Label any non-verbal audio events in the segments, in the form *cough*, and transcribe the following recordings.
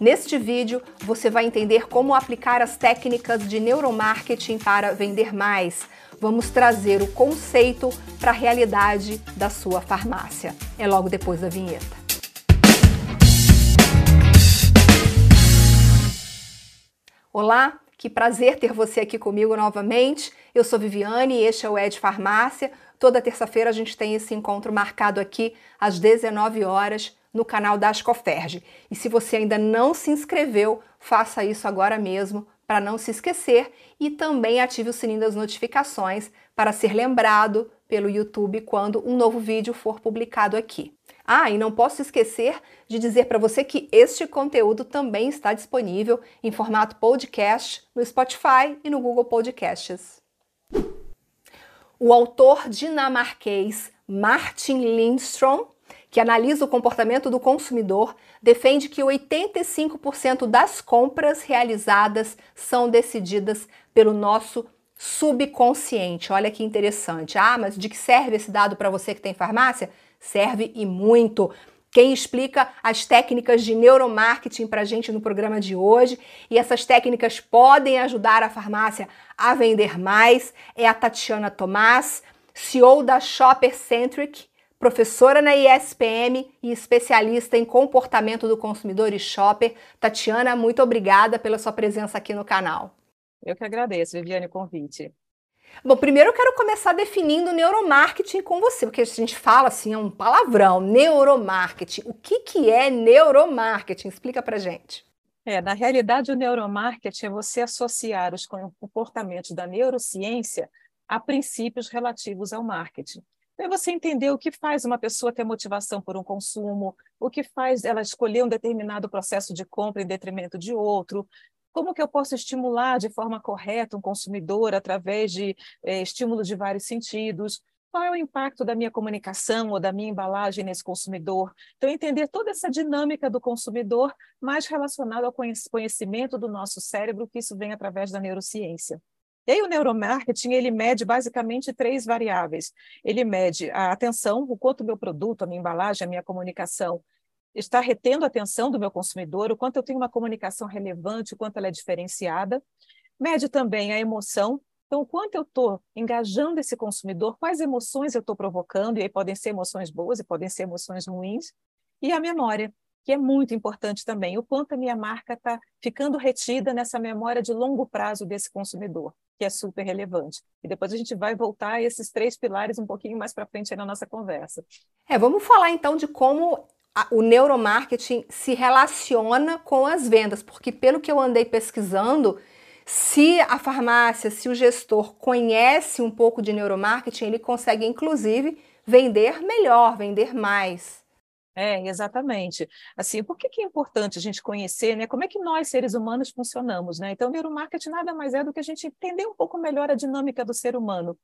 Neste vídeo, você vai entender como aplicar as técnicas de neuromarketing para vender mais. Vamos trazer o conceito para a realidade da sua farmácia. É logo depois da vinheta. Olá, que prazer ter você aqui comigo novamente. Eu sou Viviane e este é o Ed Farmácia. Toda terça-feira a gente tem esse encontro marcado aqui às 19 horas no canal da Ascoferge. E se você ainda não se inscreveu, faça isso agora mesmo para não se esquecer e também ative o sininho das notificações para ser lembrado pelo YouTube quando um novo vídeo for publicado aqui. Ah, e não posso esquecer de dizer para você que este conteúdo também está disponível em formato podcast no Spotify e no Google Podcasts. O autor dinamarquês Martin Lindstrom que analisa o comportamento do consumidor, defende que 85% das compras realizadas são decididas pelo nosso subconsciente. Olha que interessante. Ah, mas de que serve esse dado para você que tem farmácia? Serve e muito. Quem explica as técnicas de neuromarketing para a gente no programa de hoje e essas técnicas podem ajudar a farmácia a vender mais é a Tatiana Tomás, CEO da Shopper Centric professora na ISPM e especialista em comportamento do consumidor e shopper. Tatiana, muito obrigada pela sua presença aqui no canal. Eu que agradeço, Viviane, o convite. Bom, primeiro eu quero começar definindo neuromarketing com você, porque a gente fala assim, é um palavrão, neuromarketing. O que, que é neuromarketing? Explica pra gente. É, na realidade, o neuromarketing é você associar os comportamentos da neurociência a princípios relativos ao marketing. É você entender o que faz uma pessoa ter motivação por um consumo, o que faz ela escolher um determinado processo de compra em detrimento de outro, como que eu posso estimular de forma correta um consumidor através de é, estímulos de vários sentidos, qual é o impacto da minha comunicação ou da minha embalagem nesse consumidor. Então, entender toda essa dinâmica do consumidor mais relacionada ao conhecimento do nosso cérebro, que isso vem através da neurociência. E aí o neuromarketing, ele mede basicamente três variáveis. Ele mede a atenção, o quanto o meu produto, a minha embalagem, a minha comunicação está retendo a atenção do meu consumidor, o quanto eu tenho uma comunicação relevante, o quanto ela é diferenciada. Mede também a emoção, então, o quanto eu estou engajando esse consumidor, quais emoções eu estou provocando, e aí podem ser emoções boas e podem ser emoções ruins. E a memória, que é muito importante também, o quanto a minha marca está ficando retida nessa memória de longo prazo desse consumidor que é super relevante. E depois a gente vai voltar a esses três pilares um pouquinho mais para frente na nossa conversa. É, vamos falar então de como a, o neuromarketing se relaciona com as vendas, porque pelo que eu andei pesquisando, se a farmácia, se o gestor conhece um pouco de neuromarketing, ele consegue inclusive vender melhor, vender mais. É, exatamente. Assim, por que, que é importante a gente conhecer, né? Como é que nós, seres humanos, funcionamos, né? Então, neuromarketing nada mais é do que a gente entender um pouco melhor a dinâmica do ser humano.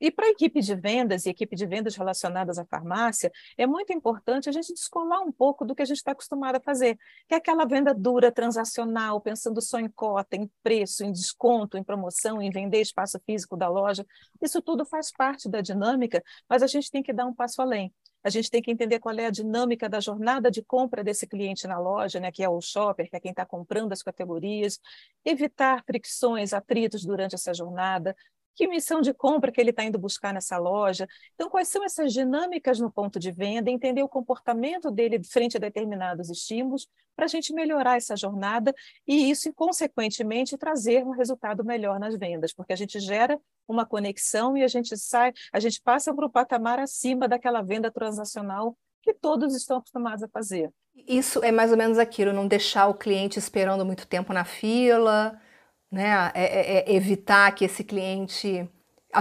E para a equipe de vendas e equipe de vendas relacionadas à farmácia, é muito importante a gente descolar um pouco do que a gente está acostumado a fazer, que é aquela venda dura, transacional, pensando só em cota, em preço, em desconto, em promoção, em vender espaço físico da loja. Isso tudo faz parte da dinâmica, mas a gente tem que dar um passo além a gente tem que entender qual é a dinâmica da jornada de compra desse cliente na loja, né, que é o shopper, que é quem está comprando as categorias, evitar fricções, atritos durante essa jornada, que missão de compra que ele está indo buscar nessa loja. Então, quais são essas dinâmicas no ponto de venda, entender o comportamento dele frente a determinados estímulos, para a gente melhorar essa jornada e isso, consequentemente, trazer um resultado melhor nas vendas, porque a gente gera uma conexão e a gente sai, a gente passa para o patamar acima daquela venda transacional que todos estão acostumados a fazer. Isso é mais ou menos aquilo, não deixar o cliente esperando muito tempo na fila, né? É, é, é evitar que esse cliente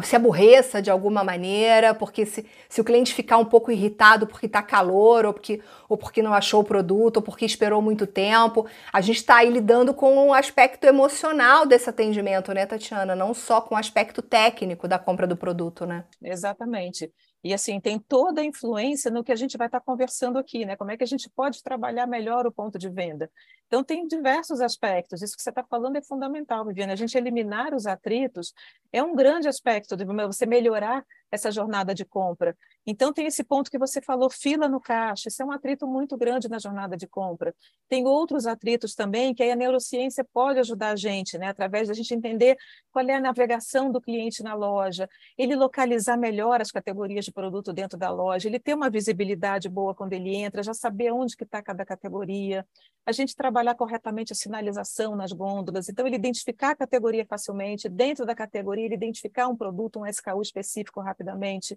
se aborreça de alguma maneira, porque se, se o cliente ficar um pouco irritado porque está calor, ou porque, ou porque não achou o produto, ou porque esperou muito tempo, a gente está aí lidando com o aspecto emocional desse atendimento, né, Tatiana? Não só com o aspecto técnico da compra do produto, né? Exatamente. E assim, tem toda a influência no que a gente vai estar conversando aqui, né? Como é que a gente pode trabalhar melhor o ponto de venda? Então, tem diversos aspectos. Isso que você está falando é fundamental, Viviane. A gente eliminar os atritos é um grande aspecto de você melhorar essa jornada de compra. Então, tem esse ponto que você falou, fila no caixa. Isso é um atrito muito grande na jornada de compra. Tem outros atritos também que a neurociência pode ajudar a gente, né? através da gente entender qual é a navegação do cliente na loja, ele localizar melhor as categorias de produto dentro da loja, ele ter uma visibilidade boa quando ele entra, já saber onde que está cada categoria, a gente trabalhar corretamente a sinalização nas gôndolas, então ele identificar a categoria facilmente, dentro da categoria ele identificar um produto, um SKU específico rapidamente,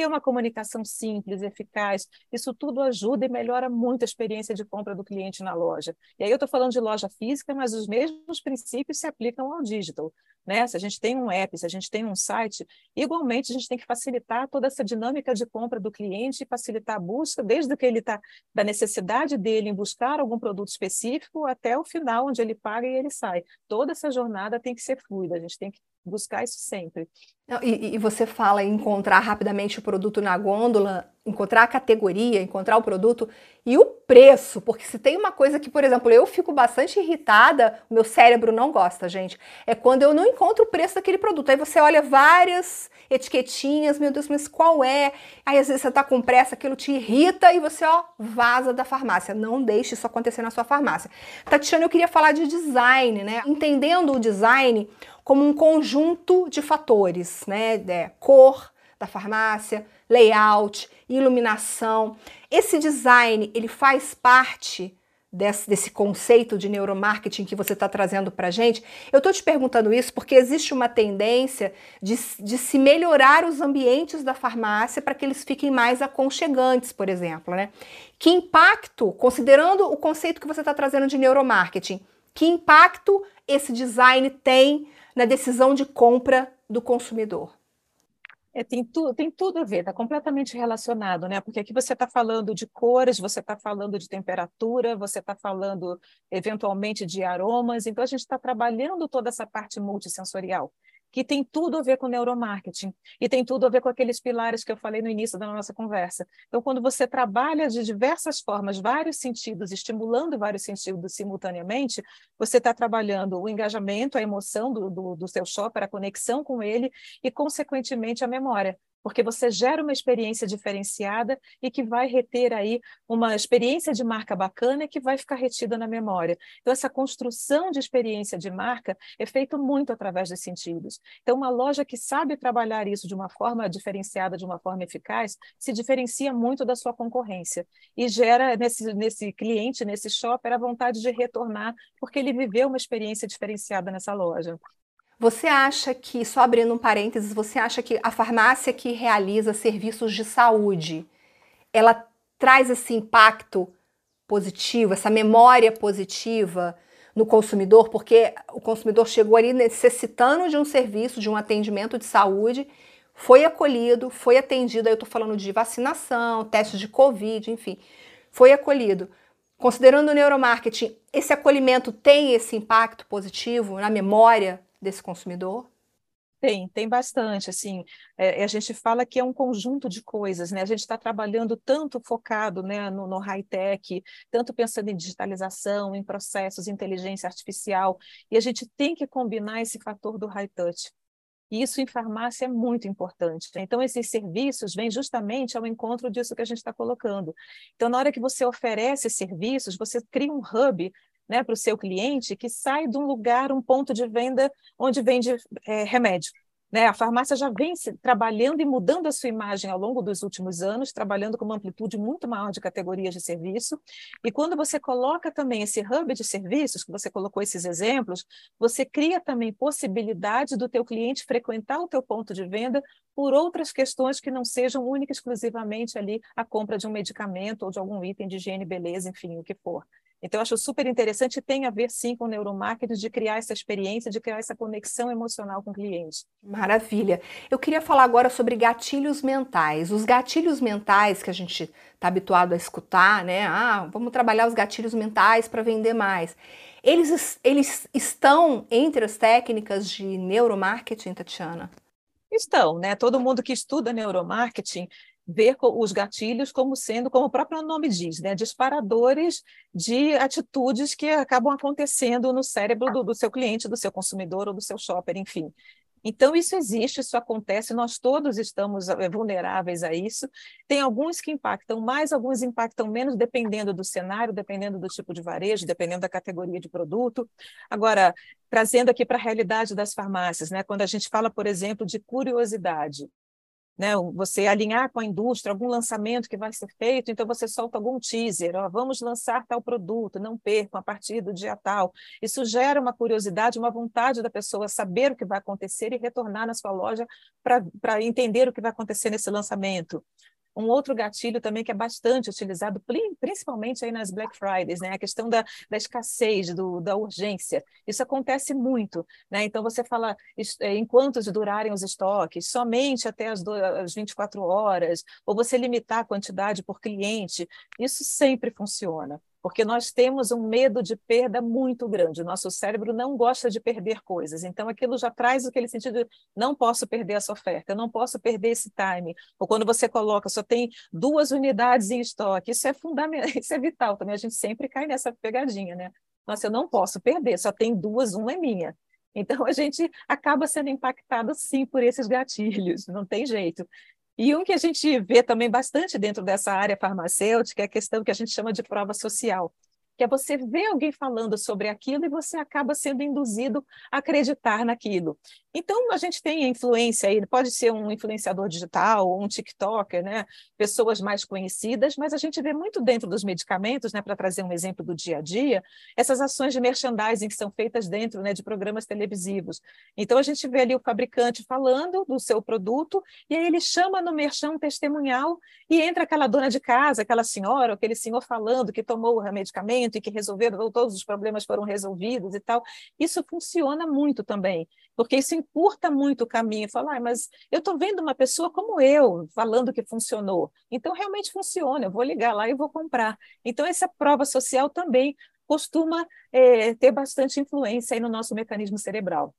ter uma comunicação simples, eficaz, isso tudo ajuda e melhora muito a experiência de compra do cliente na loja. E aí eu estou falando de loja física, mas os mesmos princípios se aplicam ao digital. Né? Se a gente tem um app, se a gente tem um site, igualmente a gente tem que facilitar toda essa dinâmica de compra do cliente, facilitar a busca, desde que ele está da necessidade dele em buscar algum produto específico até o final, onde ele paga e ele sai. Toda essa jornada tem que ser fluida, a gente tem que buscar isso sempre. E, e, você fala em encontrar rapidamente o produto na gôndola, encontrar a categoria, encontrar o produto e o preço, porque se tem uma coisa que, por exemplo, eu fico bastante irritada, o meu cérebro não gosta, gente, é quando eu não encontro o preço daquele produto. Aí você olha várias etiquetinhas, meu Deus, mas qual é? Aí às vezes você tá com pressa, aquilo te irrita e você, ó, vaza da farmácia. Não deixe isso acontecer na sua farmácia. Tatiana, eu queria falar de design, né? Entendendo o design, como um conjunto de fatores, né? É, cor da farmácia, layout, iluminação. Esse design, ele faz parte desse, desse conceito de neuromarketing que você está trazendo para a gente. Eu estou te perguntando isso porque existe uma tendência de, de se melhorar os ambientes da farmácia para que eles fiquem mais aconchegantes, por exemplo. Né? Que impacto, considerando o conceito que você está trazendo de neuromarketing, que impacto esse design tem na decisão de compra do consumidor? É, tem, tu, tem tudo a ver, está completamente relacionado, né? Porque aqui você está falando de cores, você está falando de temperatura, você está falando eventualmente de aromas, então a gente está trabalhando toda essa parte multissensorial que tem tudo a ver com neuromarketing e tem tudo a ver com aqueles pilares que eu falei no início da nossa conversa. Então, quando você trabalha de diversas formas, vários sentidos, estimulando vários sentidos simultaneamente, você está trabalhando o engajamento, a emoção do, do, do seu shopper, a conexão com ele e, consequentemente, a memória porque você gera uma experiência diferenciada e que vai reter aí uma experiência de marca bacana que vai ficar retida na memória. Então, essa construção de experiência de marca é feito muito através dos sentidos. Então, uma loja que sabe trabalhar isso de uma forma diferenciada, de uma forma eficaz, se diferencia muito da sua concorrência e gera nesse, nesse cliente, nesse shopper, a vontade de retornar, porque ele viveu uma experiência diferenciada nessa loja. Você acha que, só abrindo um parênteses, você acha que a farmácia que realiza serviços de saúde, ela traz esse impacto positivo, essa memória positiva no consumidor, porque o consumidor chegou ali necessitando de um serviço, de um atendimento de saúde, foi acolhido, foi atendido, aí eu estou falando de vacinação, testes de Covid, enfim, foi acolhido. Considerando o neuromarketing, esse acolhimento tem esse impacto positivo na memória desse consumidor? Tem, tem bastante, assim, é, a gente fala que é um conjunto de coisas, né, a gente está trabalhando tanto focado, né, no, no high-tech, tanto pensando em digitalização, em processos, inteligência artificial, e a gente tem que combinar esse fator do high-touch, e isso em farmácia é muito importante. Né? Então, esses serviços vêm justamente ao encontro disso que a gente está colocando. Então, na hora que você oferece serviços, você cria um hub né, para o seu cliente que sai de um lugar, um ponto de venda onde vende é, remédio. Né? A farmácia já vem se, trabalhando e mudando a sua imagem ao longo dos últimos anos, trabalhando com uma amplitude muito maior de categorias de serviço. E quando você coloca também esse hub de serviços, que você colocou esses exemplos, você cria também possibilidade do teu cliente frequentar o teu ponto de venda por outras questões que não sejam única exclusivamente ali a compra de um medicamento ou de algum item de higiene, beleza, enfim, o que for. Então, eu acho super interessante e tem a ver, sim, com o neuromarketing, de criar essa experiência, de criar essa conexão emocional com o cliente. Maravilha. Eu queria falar agora sobre gatilhos mentais. Os gatilhos mentais que a gente está habituado a escutar, né? Ah, vamos trabalhar os gatilhos mentais para vender mais. Eles, eles estão entre as técnicas de neuromarketing, Tatiana? Estão, né? Todo mundo que estuda neuromarketing ver os gatilhos como sendo, como o próprio nome diz, né, disparadores de atitudes que acabam acontecendo no cérebro do, do seu cliente, do seu consumidor ou do seu shopper, enfim. Então, isso existe, isso acontece, nós todos estamos eh, vulneráveis a isso. Tem alguns que impactam mais, alguns impactam menos, dependendo do cenário, dependendo do tipo de varejo, dependendo da categoria de produto. Agora, trazendo aqui para a realidade das farmácias, né? quando a gente fala, por exemplo, de curiosidade, né, você alinhar com a indústria algum lançamento que vai ser feito, então você solta algum teaser, ó, vamos lançar tal produto, não percam a partir do dia tal. Isso gera uma curiosidade, uma vontade da pessoa saber o que vai acontecer e retornar na sua loja para entender o que vai acontecer nesse lançamento. Um outro gatilho também que é bastante utilizado, principalmente aí nas Black Fridays, né? A questão da, da escassez, do, da urgência. Isso acontece muito, né? Então você fala é, enquanto durarem os estoques, somente até as, do, as 24 horas, ou você limitar a quantidade por cliente. Isso sempre funciona porque nós temos um medo de perda muito grande. Nosso cérebro não gosta de perder coisas. Então, aquilo já traz aquele sentido de não posso perder essa oferta, não posso perder esse time. Ou quando você coloca, só tem duas unidades em estoque. Isso é fundamental, *laughs* isso é vital também. A gente sempre cai nessa pegadinha, né? Nossa, eu não posso perder, só tem duas, uma é minha. Então, a gente acaba sendo impactado, sim, por esses gatilhos, não tem jeito. E um que a gente vê também bastante dentro dessa área farmacêutica é a questão que a gente chama de prova social que é você ver alguém falando sobre aquilo e você acaba sendo induzido a acreditar naquilo. Então, a gente tem a influência aí, pode ser um influenciador digital, um TikToker, né? pessoas mais conhecidas, mas a gente vê muito dentro dos medicamentos, né? para trazer um exemplo do dia a dia, essas ações de merchandising que são feitas dentro né? de programas televisivos. Então, a gente vê ali o fabricante falando do seu produto, e aí ele chama no merchan testemunhal, e entra aquela dona de casa, aquela senhora, aquele senhor falando que tomou o medicamento, e que resolveram, todos os problemas foram resolvidos e tal. Isso funciona muito também, porque isso encurta muito o caminho. Falar, ah, mas eu estou vendo uma pessoa como eu falando que funcionou. Então, realmente funciona, eu vou ligar lá e vou comprar. Então, essa prova social também costuma é, ter bastante influência no nosso mecanismo cerebral.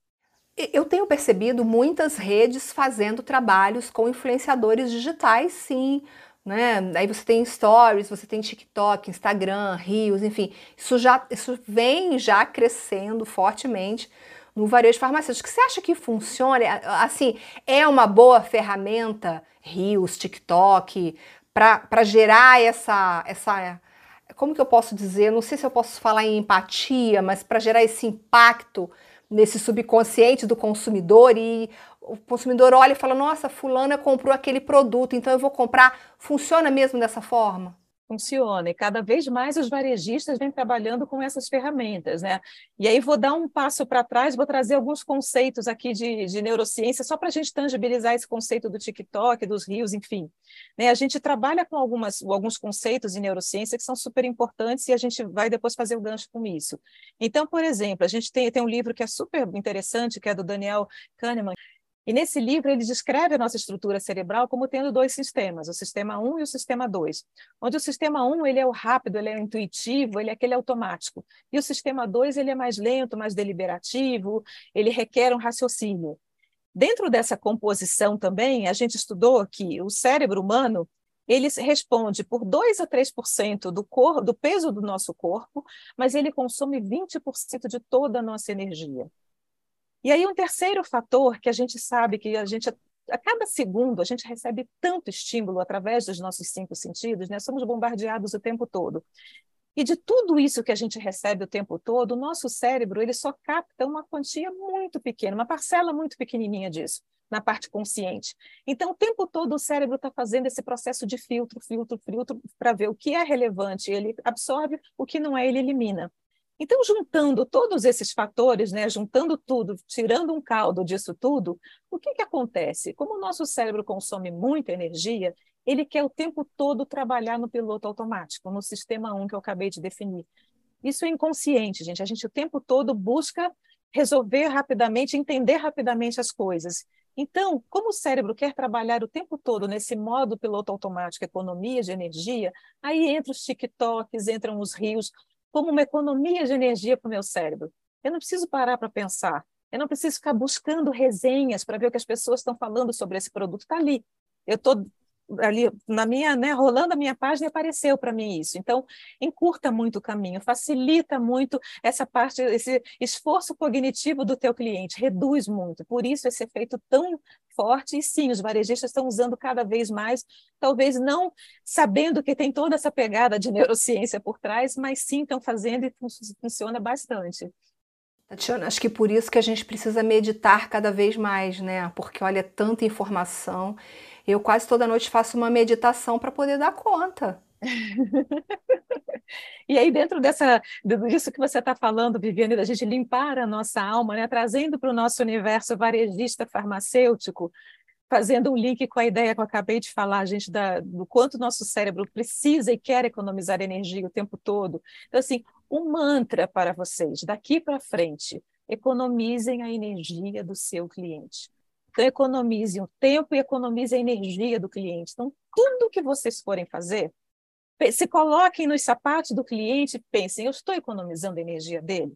Eu tenho percebido muitas redes fazendo trabalhos com influenciadores digitais, sim, né? Aí você tem stories, você tem TikTok, Instagram, Rios, enfim, isso já isso vem já crescendo fortemente no varejo farmacêutico. Você acha que funciona? Assim, é uma boa ferramenta, Rios, TikTok, para gerar essa, essa. Como que eu posso dizer? Não sei se eu posso falar em empatia, mas para gerar esse impacto nesse subconsciente do consumidor e o consumidor olha e fala: Nossa, Fulana comprou aquele produto, então eu vou comprar. Funciona mesmo dessa forma? funciona e cada vez mais os varejistas vêm trabalhando com essas ferramentas, né? E aí vou dar um passo para trás, vou trazer alguns conceitos aqui de, de neurociência só para a gente tangibilizar esse conceito do TikTok, dos rios, enfim. Né? A gente trabalha com algumas, alguns conceitos de neurociência que são super importantes e a gente vai depois fazer o gancho com isso. Então, por exemplo, a gente tem, tem um livro que é super interessante, que é do Daniel Kahneman, e nesse livro ele descreve a nossa estrutura cerebral como tendo dois sistemas, o sistema 1 e o sistema 2. Onde o sistema 1 ele é o rápido, ele é o intuitivo, ele é aquele automático. E o sistema 2 ele é mais lento, mais deliberativo, ele requer um raciocínio. Dentro dessa composição também, a gente estudou que o cérebro humano ele responde por 2 a 3% do, do peso do nosso corpo, mas ele consome 20% de toda a nossa energia. E aí um terceiro fator que a gente sabe que a gente a cada segundo a gente recebe tanto estímulo através dos nossos cinco sentidos, né? Somos bombardeados o tempo todo. E de tudo isso que a gente recebe o tempo todo, o nosso cérebro ele só capta uma quantia muito pequena, uma parcela muito pequenininha disso, na parte consciente. Então, o tempo todo o cérebro está fazendo esse processo de filtro, filtro, filtro, para ver o que é relevante, ele absorve, o que não é, ele elimina. Então, juntando todos esses fatores, né, juntando tudo, tirando um caldo disso tudo, o que, que acontece? Como o nosso cérebro consome muita energia, ele quer o tempo todo trabalhar no piloto automático, no sistema 1 que eu acabei de definir. Isso é inconsciente, gente. A gente o tempo todo busca resolver rapidamente, entender rapidamente as coisas. Então, como o cérebro quer trabalhar o tempo todo nesse modo piloto automático, economia de energia, aí entra os TikToks, entram os rios, como uma economia de energia para o meu cérebro. Eu não preciso parar para pensar. Eu não preciso ficar buscando resenhas para ver o que as pessoas estão falando sobre esse produto. Está ali. Eu estou ali na minha, né, rolando a minha página apareceu para mim isso. Então, encurta muito o caminho, facilita muito essa parte, esse esforço cognitivo do teu cliente, reduz muito. Por isso esse efeito tão forte e sim, os varejistas estão usando cada vez mais, talvez não sabendo que tem toda essa pegada de neurociência por trás, mas sim estão fazendo e fun funciona bastante. Tatiana, acho que por isso que a gente precisa meditar cada vez mais, né? Porque olha, tanta informação. Eu quase toda noite faço uma meditação para poder dar conta. E aí, dentro dessa, disso que você está falando, Viviane, da gente limpar a nossa alma, né? trazendo para o nosso universo varejista farmacêutico, fazendo um link com a ideia que eu acabei de falar, gente, da, do quanto nosso cérebro precisa e quer economizar energia o tempo todo. Então, assim, um mantra para vocês, daqui para frente, economizem a energia do seu cliente. Então, economizem o tempo e economizem a energia do cliente. Então, tudo que vocês forem fazer, se coloquem nos sapatos do cliente pensem, eu estou economizando a energia dele?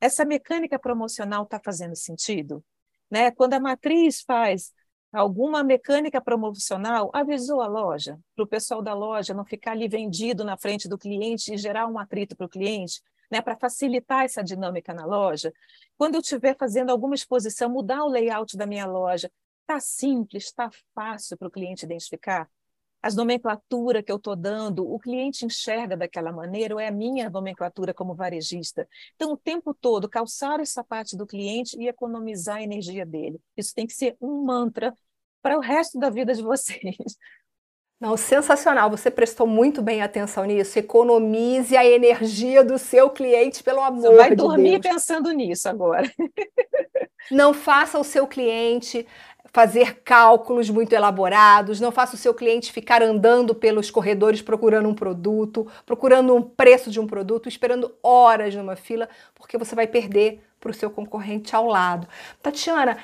Essa mecânica promocional está fazendo sentido? Né? Quando a matriz faz alguma mecânica promocional, avisou a loja, para o pessoal da loja não ficar ali vendido na frente do cliente e gerar um atrito para o cliente, né, para facilitar essa dinâmica na loja. Quando eu estiver fazendo alguma exposição, mudar o layout da minha loja, está simples, está fácil para o cliente identificar. As nomenclaturas que eu estou dando, o cliente enxerga daquela maneira, ou é a minha nomenclatura como varejista. Então, o tempo todo, calçar os sapatos do cliente e economizar a energia dele. Isso tem que ser um mantra para o resto da vida de vocês. *laughs* Não, sensacional. Você prestou muito bem atenção nisso. Economize a energia do seu cliente, pelo amor Você vai de dormir pensando nisso agora. *laughs* Não faça o seu cliente fazer cálculos muito elaborados, não faça o seu cliente ficar andando pelos corredores procurando um produto, procurando um preço de um produto, esperando horas numa fila, porque você vai perder para o seu concorrente ao lado. Tatiana,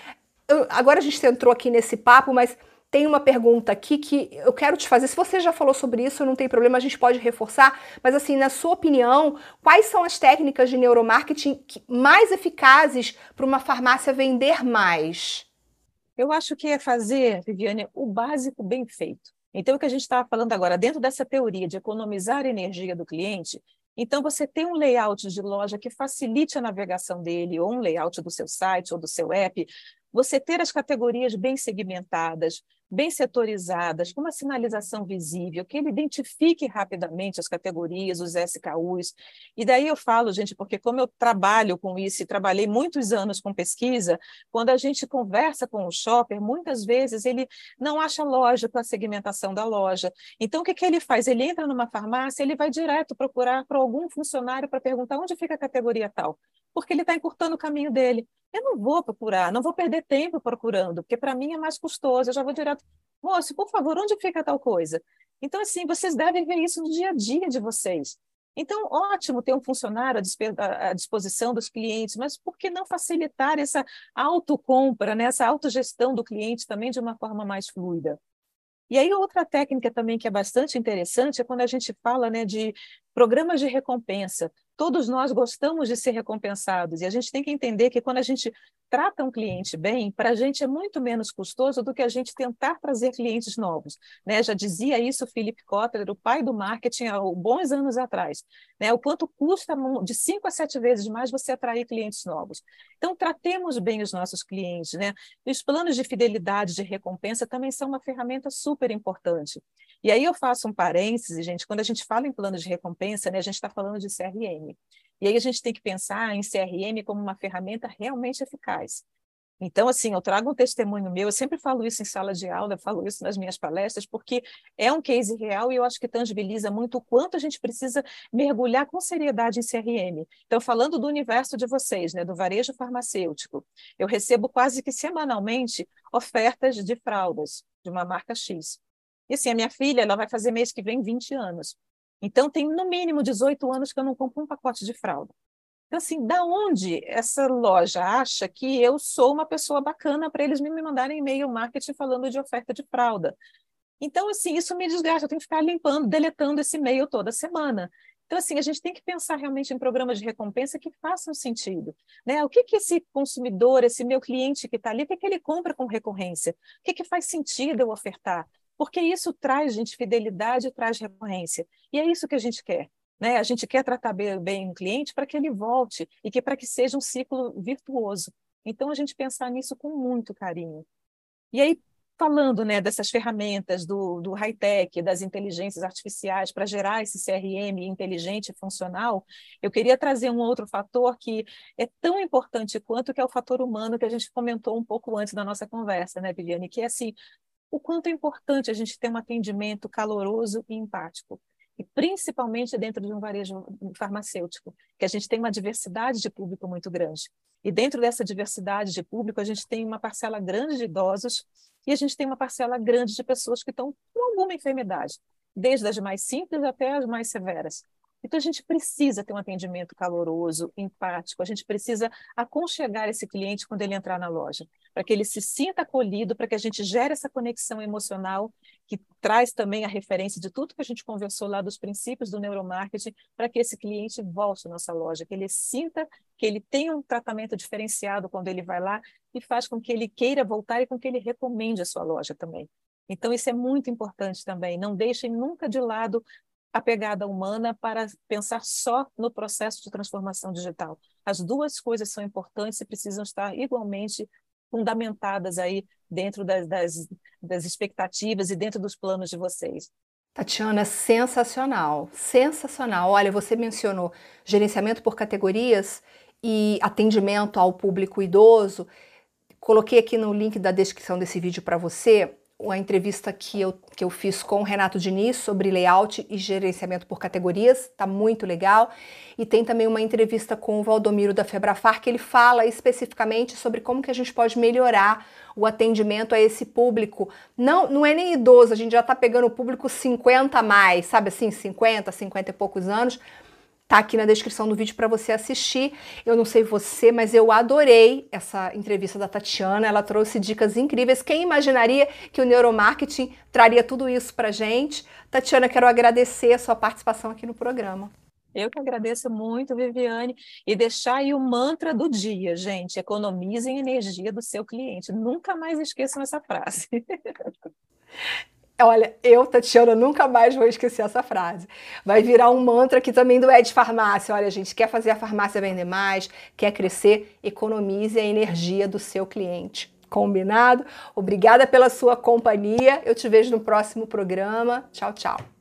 eu, agora a gente entrou aqui nesse papo, mas tem uma pergunta aqui que eu quero te fazer. Se você já falou sobre isso, não tem problema, a gente pode reforçar. Mas, assim, na sua opinião, quais são as técnicas de neuromarketing mais eficazes para uma farmácia vender mais? Eu acho que é fazer, Viviane, o básico bem feito. Então, o que a gente estava falando agora, dentro dessa teoria de economizar energia do cliente, então você tem um layout de loja que facilite a navegação dele, ou um layout do seu site ou do seu app, você ter as categorias bem segmentadas, bem setorizadas, com uma sinalização visível, que ele identifique rapidamente as categorias, os SKUs. E daí eu falo, gente, porque como eu trabalho com isso e trabalhei muitos anos com pesquisa, quando a gente conversa com o shopper, muitas vezes ele não acha lógico a segmentação da loja. Então, o que, que ele faz? Ele entra numa farmácia, ele vai direto procurar para algum funcionário para perguntar onde fica a categoria tal, porque ele está encurtando o caminho dele. Eu não vou procurar, não vou perder tempo procurando, porque para mim é mais custoso, eu já vou direto. Moço, por favor, onde fica tal coisa? Então, assim, vocês devem ver isso no dia a dia de vocês. Então, ótimo ter um funcionário à disposição dos clientes, mas por que não facilitar essa autocompra, né? essa autogestão do cliente também de uma forma mais fluida? E aí, outra técnica também que é bastante interessante é quando a gente fala né, de programas de recompensa todos nós gostamos de ser recompensados e a gente tem que entender que quando a gente trata um cliente bem, para a gente é muito menos custoso do que a gente tentar trazer clientes novos. Né? Já dizia isso Philip Kotler, o pai do marketing, há bons anos atrás. Né? O quanto custa de cinco a sete vezes mais você atrair clientes novos. Então, tratemos bem os nossos clientes. Né? Os planos de fidelidade, de recompensa, também são uma ferramenta super importante. E aí eu faço um parêntese, gente, quando a gente fala em plano de recompensa, né, a gente está falando de CRM. E aí a gente tem que pensar em CRM como uma ferramenta realmente eficaz. Então, assim, eu trago um testemunho meu, eu sempre falo isso em sala de aula, eu falo isso nas minhas palestras, porque é um case real e eu acho que tangibiliza muito o quanto a gente precisa mergulhar com seriedade em CRM. Então, falando do universo de vocês, né, do varejo farmacêutico, eu recebo quase que semanalmente ofertas de fraldas de uma marca X. E assim, a minha filha, ela vai fazer mês que vem 20 anos. Então, tem no mínimo 18 anos que eu não compro um pacote de fralda. Então, assim, da onde essa loja acha que eu sou uma pessoa bacana para eles me mandarem e-mail marketing falando de oferta de fralda? Então, assim, isso me desgasta, eu tenho que ficar limpando, deletando esse e-mail toda semana. Então, assim, a gente tem que pensar realmente em programas de recompensa que façam sentido. Né? O que, que esse consumidor, esse meu cliente que está ali, o que, que ele compra com recorrência? O que, que faz sentido eu ofertar? Porque isso traz, gente, fidelidade, traz recorrência. E é isso que a gente quer. Né? A gente quer tratar bem o cliente para que ele volte e que para que seja um ciclo virtuoso. Então, a gente pensar nisso com muito carinho. E aí, falando né, dessas ferramentas do, do high-tech, das inteligências artificiais para gerar esse CRM inteligente e funcional, eu queria trazer um outro fator que é tão importante quanto que é o fator humano que a gente comentou um pouco antes da nossa conversa, né, Viviane? Que é assim, o quanto é importante a gente ter um atendimento caloroso e empático e principalmente dentro de um varejo farmacêutico, que a gente tem uma diversidade de público muito grande. E dentro dessa diversidade de público, a gente tem uma parcela grande de idosos e a gente tem uma parcela grande de pessoas que estão com alguma enfermidade, desde as mais simples até as mais severas. Então, a gente precisa ter um atendimento caloroso, empático, a gente precisa aconchegar esse cliente quando ele entrar na loja, para que ele se sinta acolhido, para que a gente gere essa conexão emocional, que traz também a referência de tudo que a gente conversou lá dos princípios do neuromarketing, para que esse cliente volte à nossa loja, que ele sinta que ele tem um tratamento diferenciado quando ele vai lá e faz com que ele queira voltar e com que ele recomende a sua loja também. Então, isso é muito importante também. Não deixem nunca de lado a pegada humana para pensar só no processo de transformação digital. As duas coisas são importantes e precisam estar igualmente fundamentadas aí dentro das, das, das expectativas e dentro dos planos de vocês. Tatiana, sensacional, sensacional. Olha, você mencionou gerenciamento por categorias e atendimento ao público idoso. Coloquei aqui no link da descrição desse vídeo para você uma entrevista que eu, que eu fiz com o Renato Diniz sobre layout e gerenciamento por categorias, tá muito legal. E tem também uma entrevista com o Valdomiro da Febrafar, que ele fala especificamente sobre como que a gente pode melhorar o atendimento a esse público. Não, não é nem idoso, a gente já tá pegando o público 50 a mais, sabe assim, 50, 50 e poucos anos, Tá aqui na descrição do vídeo para você assistir. Eu não sei você, mas eu adorei essa entrevista da Tatiana. Ela trouxe dicas incríveis. Quem imaginaria que o neuromarketing traria tudo isso para gente? Tatiana, quero agradecer a sua participação aqui no programa. Eu que agradeço muito, Viviane, e deixar aí o mantra do dia, gente: economizem energia do seu cliente. Nunca mais esqueçam essa frase. *laughs* Olha, eu, Tatiana, nunca mais vou esquecer essa frase. Vai virar um mantra aqui também do Ed Farmácia. Olha, gente, quer fazer a farmácia vender mais, quer crescer, economize a energia do seu cliente. Combinado? Obrigada pela sua companhia. Eu te vejo no próximo programa. Tchau, tchau.